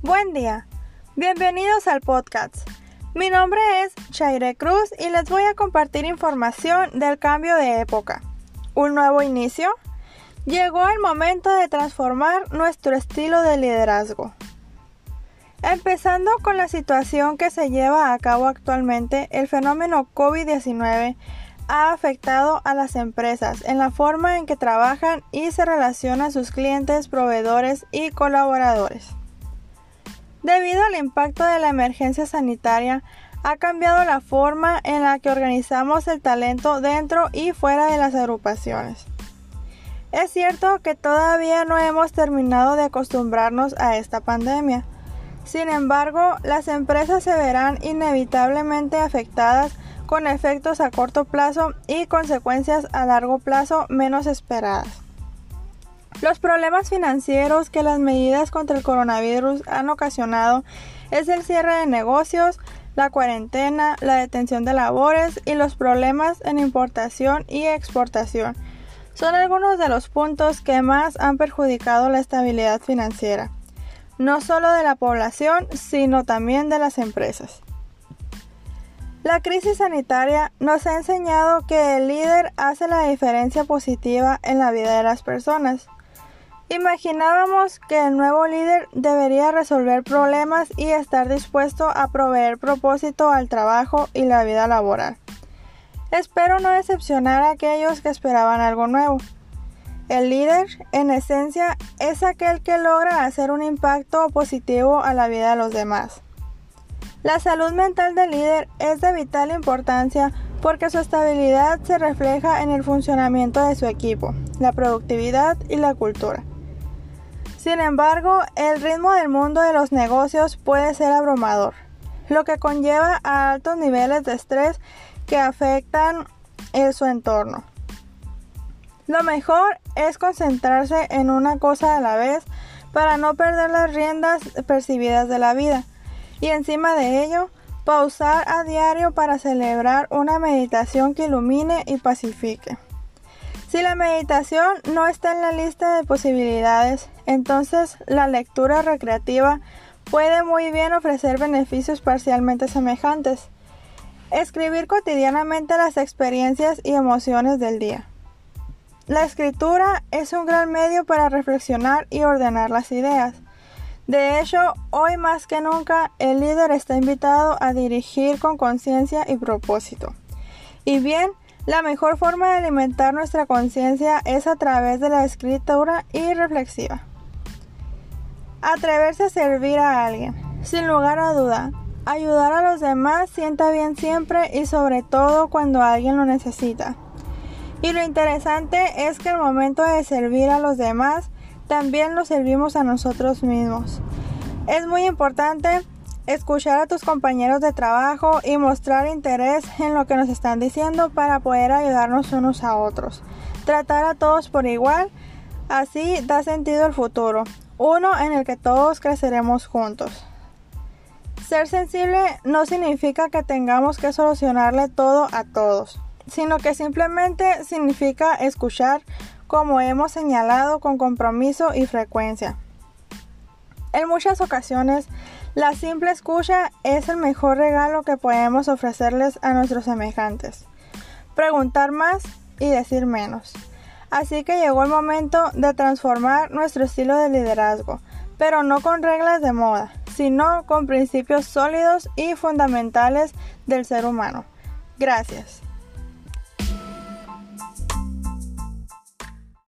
Buen día, bienvenidos al podcast. Mi nombre es Chaire Cruz y les voy a compartir información del cambio de época. ¿Un nuevo inicio? Llegó el momento de transformar nuestro estilo de liderazgo. Empezando con la situación que se lleva a cabo actualmente, el fenómeno COVID-19 ha afectado a las empresas en la forma en que trabajan y se relacionan sus clientes, proveedores y colaboradores. Debido al impacto de la emergencia sanitaria, ha cambiado la forma en la que organizamos el talento dentro y fuera de las agrupaciones. Es cierto que todavía no hemos terminado de acostumbrarnos a esta pandemia. Sin embargo, las empresas se verán inevitablemente afectadas con efectos a corto plazo y consecuencias a largo plazo menos esperadas. Los problemas financieros que las medidas contra el coronavirus han ocasionado es el cierre de negocios, la cuarentena, la detención de labores y los problemas en importación y exportación. Son algunos de los puntos que más han perjudicado la estabilidad financiera, no solo de la población, sino también de las empresas. La crisis sanitaria nos ha enseñado que el líder hace la diferencia positiva en la vida de las personas. Imaginábamos que el nuevo líder debería resolver problemas y estar dispuesto a proveer propósito al trabajo y la vida laboral. Espero no decepcionar a aquellos que esperaban algo nuevo. El líder, en esencia, es aquel que logra hacer un impacto positivo a la vida de los demás. La salud mental del líder es de vital importancia porque su estabilidad se refleja en el funcionamiento de su equipo, la productividad y la cultura. Sin embargo, el ritmo del mundo de los negocios puede ser abrumador, lo que conlleva a altos niveles de estrés que afectan en su entorno. Lo mejor es concentrarse en una cosa a la vez para no perder las riendas percibidas de la vida y encima de ello, pausar a diario para celebrar una meditación que ilumine y pacifique. Si la meditación no está en la lista de posibilidades, entonces la lectura recreativa puede muy bien ofrecer beneficios parcialmente semejantes. Escribir cotidianamente las experiencias y emociones del día. La escritura es un gran medio para reflexionar y ordenar las ideas. De hecho, hoy más que nunca, el líder está invitado a dirigir con conciencia y propósito. Y bien, la mejor forma de alimentar nuestra conciencia es a través de la escritura y reflexiva. Atreverse a servir a alguien, sin lugar a duda. Ayudar a los demás sienta bien siempre y sobre todo cuando alguien lo necesita. Y lo interesante es que el momento de servir a los demás también lo servimos a nosotros mismos. Es muy importante escuchar a tus compañeros de trabajo y mostrar interés en lo que nos están diciendo para poder ayudarnos unos a otros. Tratar a todos por igual, así da sentido el futuro, uno en el que todos creceremos juntos. Ser sensible no significa que tengamos que solucionarle todo a todos, sino que simplemente significa escuchar, como hemos señalado con compromiso y frecuencia. En muchas ocasiones, la simple escucha es el mejor regalo que podemos ofrecerles a nuestros semejantes. Preguntar más y decir menos. Así que llegó el momento de transformar nuestro estilo de liderazgo, pero no con reglas de moda, sino con principios sólidos y fundamentales del ser humano. Gracias.